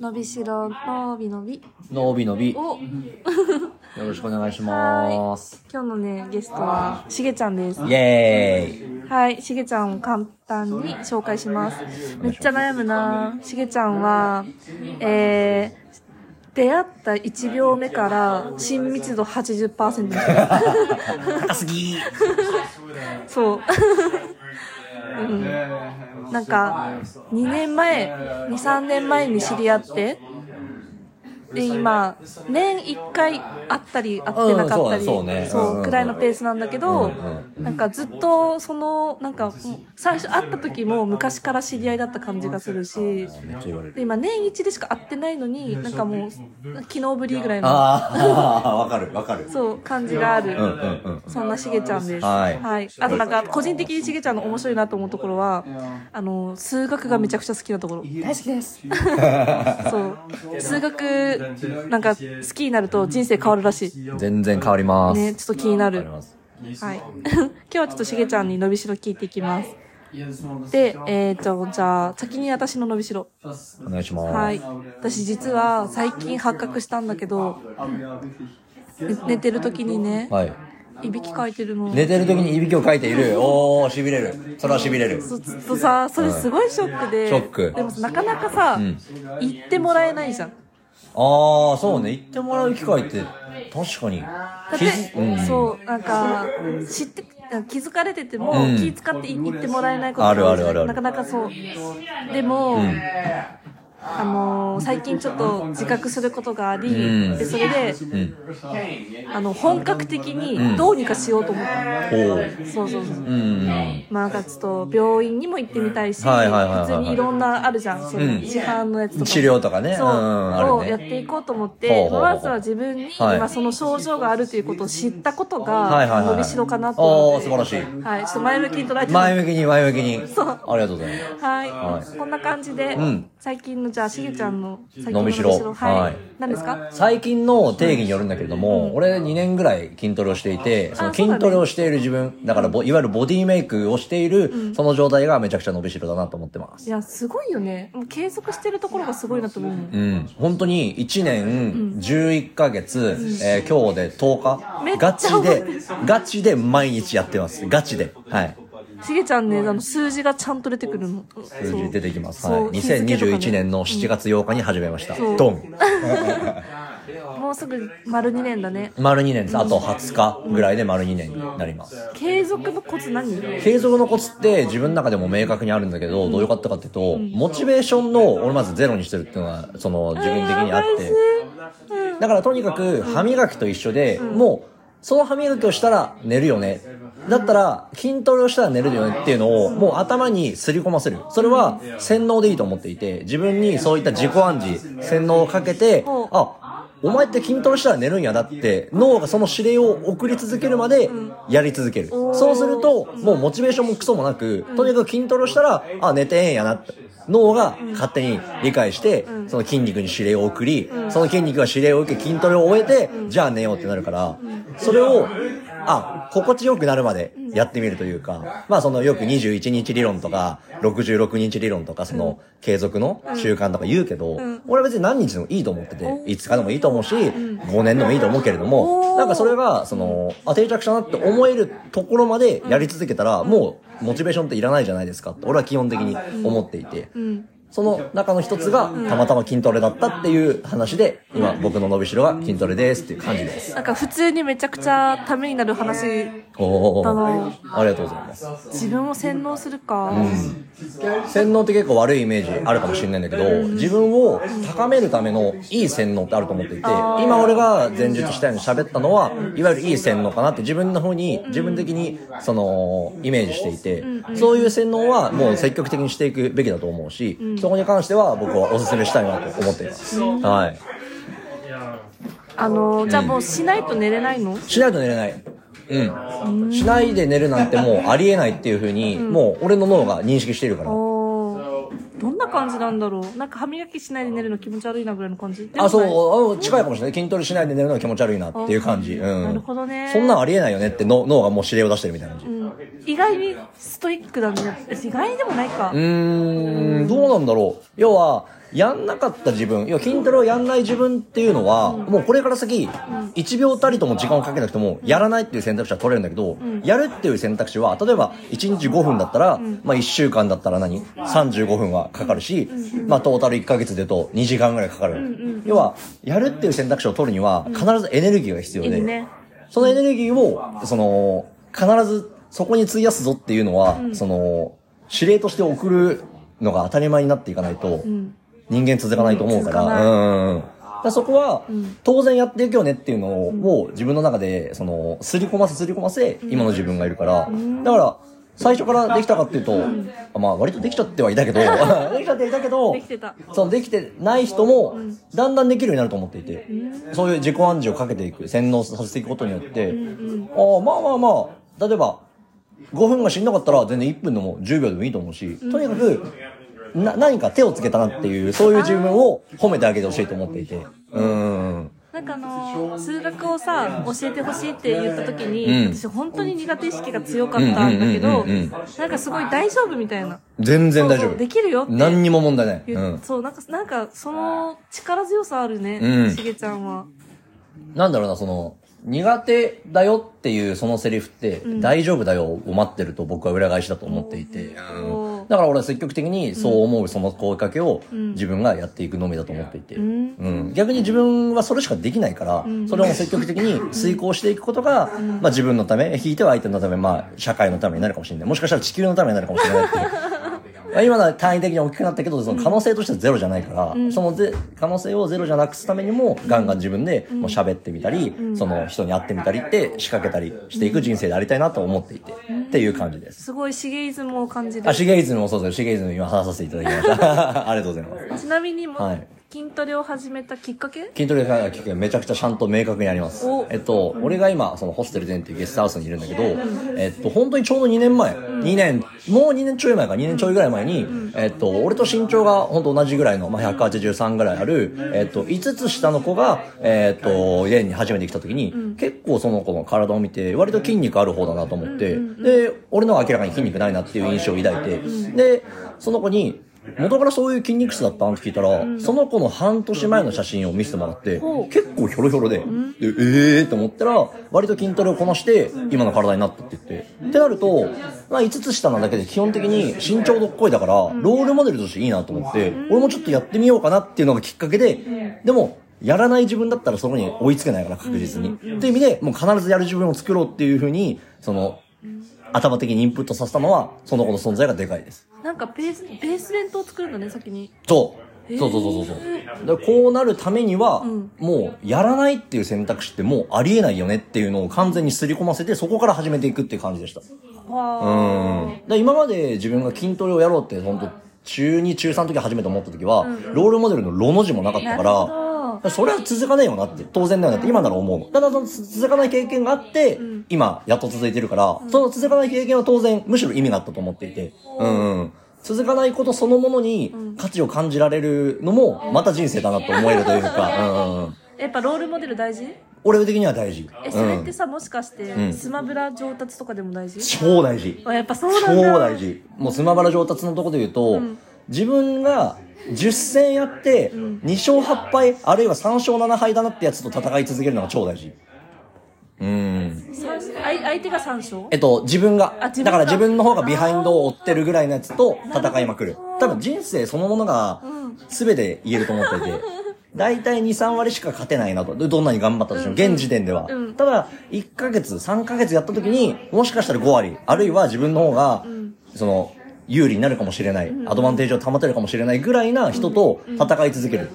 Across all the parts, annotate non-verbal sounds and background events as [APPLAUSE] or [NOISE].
伸びしろ、のびのび。のびのび。よお、ろしくお願いします。今日のね、ゲストは、しげちゃんです。イェーイ。はい、しげちゃんを簡単に紹介します。めっちゃ悩むなしげちゃんは、えー、出会った1秒目から親密度80%の人高すぎ [LAUGHS] そう。うん。なんか、2年前、2、3年前に知り合って、で、今、年1回会ったり会ってなかったり、うんそうねそうねうんうんうんくらいのペースなんだけど、うんなんかずっと、その、なんか、最初会った時も昔から知り合いだった感じがするし。で今年一でしか会ってないのに、なんかもう、昨日ぶりぐらいの、ああ、[LAUGHS] わかるわかる。そう、感じがある。うんうんうん。そんなしげちゃんです。はいあとなんか、個人的にしげちゃんの面白いなと思うところは、あの、数学がめちゃくちゃ好きなところ。大好きです。そう。数学、なんか、好きになると人生変わるらしい。全然変わります。ね、ちょっと気になるはい。[LAUGHS] 今日はちょっとしげちゃんに伸びしろ聞いていきます。で、えーと、じゃあ、先に私の伸びしろ。お願いします。はい。私実は最近発覚したんだけど、ね寝てる時にね、はい。いびきかいてるの。寝てる時にいびきをかいている。[LAUGHS] おー、痺れる。それは痺れる。そうずっとさ、それすごいショックで。ショックでもなかなかさ、ん言ってもらえないじゃん。ああ、そうね。言ってもらう機会って、確かに。だって気づ、うん。そう、なんか、知って、気づかれてても、うん気使って言ってもらえないことあるあるあるあるなかなかそう。でも、あのー最近ちょっと自覚することがあり、うんで、それで、うん。あの、本格的にどうにかしようと思ったう。そうそうそう。うん。まあかちょっと病院にも行ってみたいし、はいはいはいはい普通にいろんなあるじゃん、そのうん市販のやつとかも。治療とかねそう、をやっていこうと思って、まずは自分にはい今その症状があるということを知ったことが、はいはいはい。伸びしろかなと思って。おー、素晴らしい。はい、ちょっと前向きに捉えて前向きに前向きに。そうありがとうございます。はい、はいこんな感じで、うん最近のじゃあしげちゃんの最近の伸びしろ。はい、はい。何ですか？最近の定義によるんだけれども、俺2年ぐらい筋トレをしていて、その筋トレをしている自分、だからボいわゆるボディメイクをしている、その状態がめちゃくちゃ伸びしろだなと思ってます。いやすごいよね。もう継続してるところがすごいなと思う。うん。本当に1年11ヶ月、えー今日で10日、ガチで、ガチで毎日やってます。ガチで。はい。しげちゃんねあの数字がちゃんと出てくるの数字出てきます。そうはい。日付とかね2021年の7月8日に始めました。ドン。[LAUGHS] もうすぐ丸2年だね丸2年です。あと20日ぐらいで丸2年になります。継続のコツ何？継続のコツって自分の中でも明確にあるんだけど、どういうことかっていうと、モチベーションの、俺まずゼロにしてるっていうのが、その自分的にあって。だからとにかく歯磨きと一緒で、もう、その歯磨きをしたら寝るよね。だったら、筋トレをしたら寝るよねっていうのを、もう頭にすり込ませる。それは、洗脳でいいと思っていて、自分にそういった自己暗示、洗脳をかけて、あ、お前って筋トレしたら寝るんやだって、脳がその指令を送り続けるまで、やり続ける。そうすると、もうモチベーションもクソもなく、とにかく筋トレをしたら、あ、寝てええんやなって。脳が勝手に理解して、その筋肉に指令を送り、その筋肉が指令を受け筋トレを終えて、じゃあ寝ようってなるから、それを、あ、心地よくなるまでやってみるというか、まあそのよく21日理論とか、66日理論とか、その継続の習慣とか言うけど、俺は別に何日でもいいと思ってて、5日でもいいと思うし、5年でもいいと思うけれども、なんかそれが、その、あ、定着したなって思えるところまでやり続けたら、もうモチベーションっていらないじゃないですかって、俺は基本的に思っていて、その中の一つが、たまたま筋トレだったっていう話で、今僕の伸びしろが筋トレですっていう感じです。なんか普通にめちゃくちゃためになる話おだな。ーありがとうございます。自分を洗脳するか、洗脳って結構悪いイメージあるかもしれないんだけど、自分を高めるためのいい洗脳ってあると思っていて、今俺が前述したように喋ったのは、いわゆるいい洗脳かなって自分の方に、自分的に、その、イメージしていて、そういう洗脳はもう積極的にしていくべきだと思うし、そこに関しては僕はお勧めしたいなと思っています。はい。あのじゃあもうしないと寝れないの、しないと寝れない。うん。しないで寝るなんてもうありえないっていう風に、もう俺の脳が認識しているから。どんな感じなんだろうなんか歯磨きしないで寝るの気持ち悪いなぐらいの感じあ、そう、あ近いかもしれない。筋トレしないで寝るのが気持ち悪いなっていう感じ。うん。なるほどねそんなんありえないよねって脳脳がもう指令を出してるみたいな感じ。うん意外にストイックだね意外にでもないか、うーん、どうなんだろう。要は、やんなかった自分、いや、筋トレをやんない自分っていうのは、もうこれから先、1秒たりとも時間をかけなくても、やらないっていう選択肢は取れるんだけど、やるっていう選択肢は、例えば、1日5分だったら、まあ1週間だったら何 ?35 分はかかるし、まあトータル1ヶ月で言うと2時間ぐらいかかる。要は、やるっていう選択肢を取るには、必ずエネルギーが必要で。そのエネルギーを、その、必ずそこに費やすぞっていうのは、その、指令として送るのが当たり前になっていかないと、人間続かないと思うから、うん。だそこは、当然やっていくよねっていうのを、自分の中で、その、すり込ませすり込ませ、今の自分がいるから、だから、最初からできたかっていうと、まあ割とできちゃってはいたけど、[LAUGHS] できちゃってはいたけど。そのできてない人も、だんだんできるようになると思っていて、そういう自己暗示をかけていく、洗脳させていくことによって、ああ、まあまあまあ、例えば、5分がしんどかったら全然1分でも10秒でもいいと思うし、とにかく、な、何か手をつけたなっていう、そういう自分を褒めてあげてほしいと思っていて。うん。なんかあのー数学をさ、教えてほしいって言った時に、うん私本当に苦手意識が強かったんだけど、なんかすごい大丈夫みたいな。全然大丈夫。できるよって。何にも問題ない。言ううん。そう、なんか、なんか、その力強さあるね、うんしげちゃんは。なんだろうな、その、苦手だよっていうそのセリフって、大丈夫だよを待ってると僕は裏返しだと思っていて、うん。だから俺は積極的にそう思うその声かけを自分がやっていくのみだと思っていて、ん。うん。逆に自分はそれしかできないから、それを積極的に遂行していくことが、まあ自分のため、ひいては相手のため、まあ社会のためになるかもしれない。もしかしたら地球のためになるかもしれないっていう。まあ今のは単位的に大きくなったけど、その可能性としてはゼロじゃないから、そのぜ可能性をゼロじゃなくすためにも、ガンガン自分でもう喋ってみたり、その人に会ってみたりって仕掛けたりしていく人生でありたいなと思っていて、っていう感じです。すごいシゲイズムを感じるあ、。シゲイズムもそうですよ。シゲイズム今話させていただきました。[LAUGHS] ありがとうございます。ちなみにも、はい筋トレを始めたきっかけ？筋トレがきっかけめちゃくちゃちゃんと明確にあります。お。えっと、俺が今、そのホステルゼンっていうゲストハウスにいるんだけど、えっと、本当にちょうど2年前、2年、もう2年ちょい前か、2年ちょいぐらい前に、えっと、俺と身長が本当同じぐらいの、まあ、183ぐらいある、えっと、5つ下の子が、えっと、家に初めて来た時に、結構その子の体を見て、割と筋肉ある方だなと思って、で、俺のは明らかに筋肉ないなっていう印象を抱いて、で、その子に、元からそういう筋肉質だったんって聞いたら、その子の半年前の写真を見せてもらって、ほう。結構ヒョロヒョロで、でえーって思ったら、割と筋トレをこなして、今の体になったって言って。ってなると、まあ5つ下なだけで基本的に身長どっこいだから、ロールモデルとしていいなと思って、俺もちょっとやってみようかなっていうのがきっかけで、でも、やらない自分だったらそこに追いつけないから確実に。っていう意味で、もう必ずやる自分を作ろうっていうふうに、その、頭的にインプットさせたのは、その子の存在がでかいです。なんかベース、ベース弁当を作るんだね、先に。そう。そうそうそうそうそう。でこうなるためには、んもう、やらないっていう選択肢ってもうありえないよねっていうのを完全に刷り込ませて、そこから始めていくっていう感じでした。わうん。で今まで自分が筋トレをやろうって、本当中2、中3の時初めて思った時は、ロールモデルのロの字もなかったから。それは続かないよなって、当然だよなって、今なら思うの。ただ、その続かない経験があって、今、やっと続いてるから、その続かない経験は当然、むしろ意味があったと思っていて、うん、うん。続かないことそのものに価値を感じられるのも、また人生だなと思えるというか、[LAUGHS] うん。やっぱロールモデル大事？俺的には大事。え、それってさ、もしかして、んスマブラ上達とかでも大事？超大事。あ、やっぱそうなんだ。超大事。もうスマバラ上達のところで言うと、自分が10戦やって、2勝8敗、あるいは3勝7敗だなってやつと戦い続けるのが超大事。うん。三相相手が3勝？えっと、自分が。だから自分の方がビハインドを追ってるぐらいのやつと戦いまくる。多分人生そのものが全て言えると思っていて。[LAUGHS] 大体2、3割しか勝てないなと。でどんなに頑張ったとしても、現時点では。うんただ、1ヶ月、3ヶ月やった時に、もしかしたら5割、あるいは自分の方が、その、有利になるかもしれない、アドバンテージを保てるかもしれないぐらいな人と戦い続ける。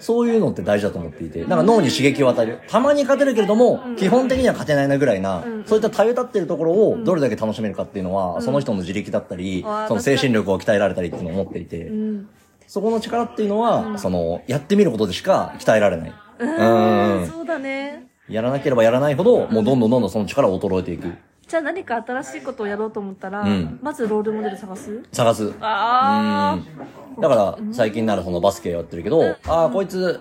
そういうのって大事だと思っていて、なんか脳に刺激を与える。たまに勝てるけれども、基本的には勝てないなぐらいな、そういったたゆたってるところをどれだけ楽しめるかっていうのは、その人の自力だったり、その精神力を鍛えられたりっていうのを思っていて、うん。そこの力っていうのは、その、やってみることでしか鍛えられない。ううんん。そうだね。やらなければやらないほど、もうどんどんどんどんその力を衰えていく。じゃあ何か新しいことをやろうと思ったら、うん。まずロールモデル探す？探す。あうん。だから、最近ならそのバスケやってるけど、ああ、こいつ、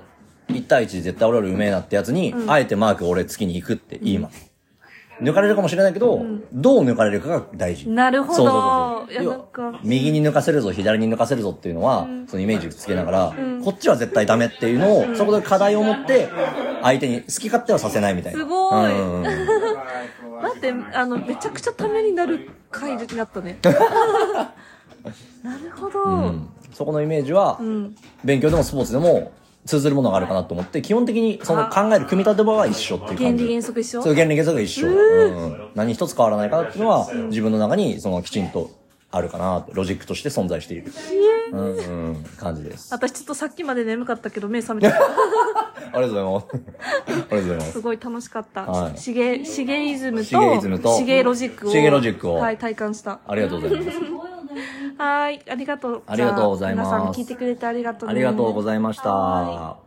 1対1で絶対俺よりうめえなってやつに、あえてマーク俺月に行くって言います。抜かれるかもしれないけど、どう抜かれるかが大事。あ。なるほど。そうそうそうそう。右に抜かせるぞ左に抜かせるぞっていうのは、そのイメージつけながら、こっちは絶対ダメっていうのを、そこで課題を持って相手に好き勝手はさせないみたいな。すごい。うんうんうん [LAUGHS] 待ってあのめちゃくちゃためになる回になったね。[LAUGHS] なるほど、うん。そこのイメージは、ん。勉強でもスポーツでも通ずるものがあるかなと思って基本的にその考える組み立て場は一緒っていう感じ。原理原則一緒？そう原理原則が一緒、うん。何一つ変わらないかなっていうのは、自分の中にそのきちんとあるかなってロジックとして存在している、うんうん、感じです。あ私ちょっとさっきまで眠かったけど目覚めてた。[LAUGHS] りがとうございます。ありがとうございます。すごい楽しかった、はい。シゲシゲイズムとシゲイズムとシゲロジックをシゲロジックを。はい、体感した。ありがとうございます。[LAUGHS] はいありがとう。ありがとうございます。皆さん聞いてくれてありがとうね。ありがとうございました。は